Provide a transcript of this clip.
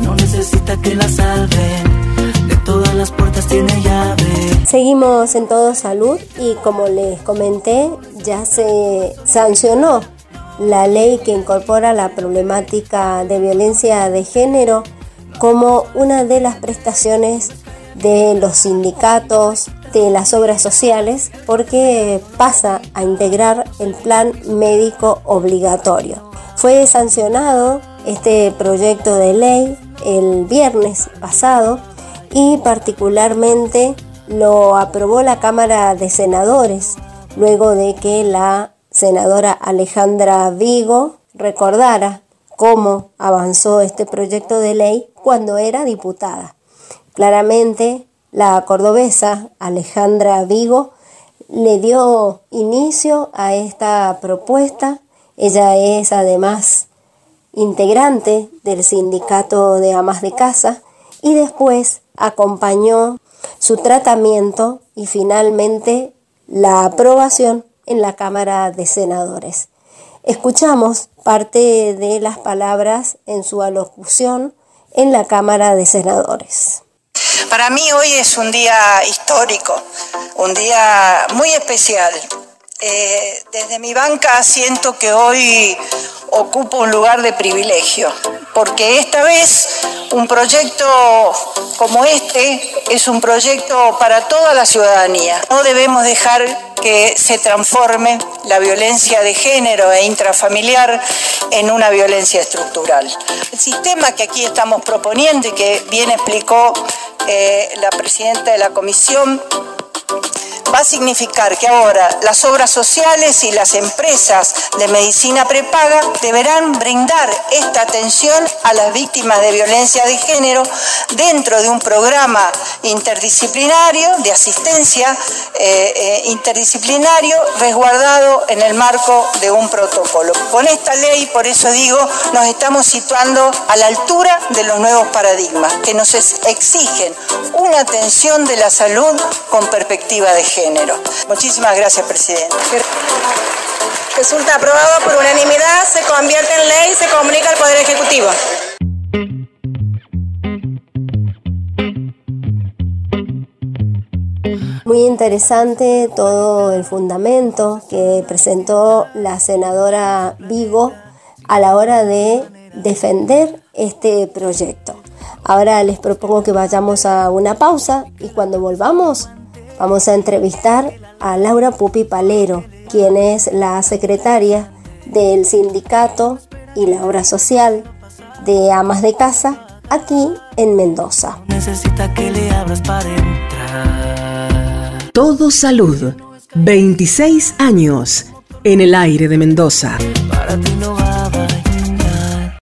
no que la todas las puertas llave. Seguimos en Todo Salud y como les comenté, ya se sancionó la ley que incorpora la problemática de violencia de género como una de las prestaciones de los sindicatos, de las obras sociales, porque pasa a integrar el plan médico obligatorio. Fue sancionado este proyecto de ley el viernes pasado y particularmente lo aprobó la Cámara de Senadores luego de que la senadora Alejandra Vigo recordara cómo avanzó este proyecto de ley cuando era diputada. Claramente, la cordobesa Alejandra Vigo le dio inicio a esta propuesta. Ella es además integrante del sindicato de amas de casa y después acompañó su tratamiento y finalmente la aprobación en la Cámara de Senadores. Escuchamos parte de las palabras en su alocución en la Cámara de Senadores. Para mí hoy es un día histórico, un día muy especial. Eh, desde mi banca siento que hoy ocupo un lugar de privilegio, porque esta vez un proyecto como este es un proyecto para toda la ciudadanía. No debemos dejar que se transforme la violencia de género e intrafamiliar en una violencia estructural. El sistema que aquí estamos proponiendo y que bien explicó eh, la presidenta de la comisión va a significar que ahora las obras sociales y las empresas de medicina prepaga deberán brindar esta atención a las víctimas de violencia de género dentro de un programa interdisciplinario de asistencia eh, eh, interdisciplinario resguardado en el marco de un protocolo. Con esta ley, por eso digo, nos estamos situando a la altura de los nuevos paradigmas que nos exigen una atención de la salud con perspectiva de género. Muchísimas gracias, presidente. Resulta aprobado por unanimidad, se convierte en ley y se comunica al Poder Ejecutivo. Muy interesante todo el fundamento que presentó la senadora Vigo a la hora de defender este proyecto. Ahora les propongo que vayamos a una pausa y cuando volvamos Vamos a entrevistar a Laura Pupi Palero, quien es la secretaria del sindicato y la obra social de amas de casa aquí en Mendoza. Necesita que le abras para entrar. Todo salud. 26 años en el aire de Mendoza. Para ti no va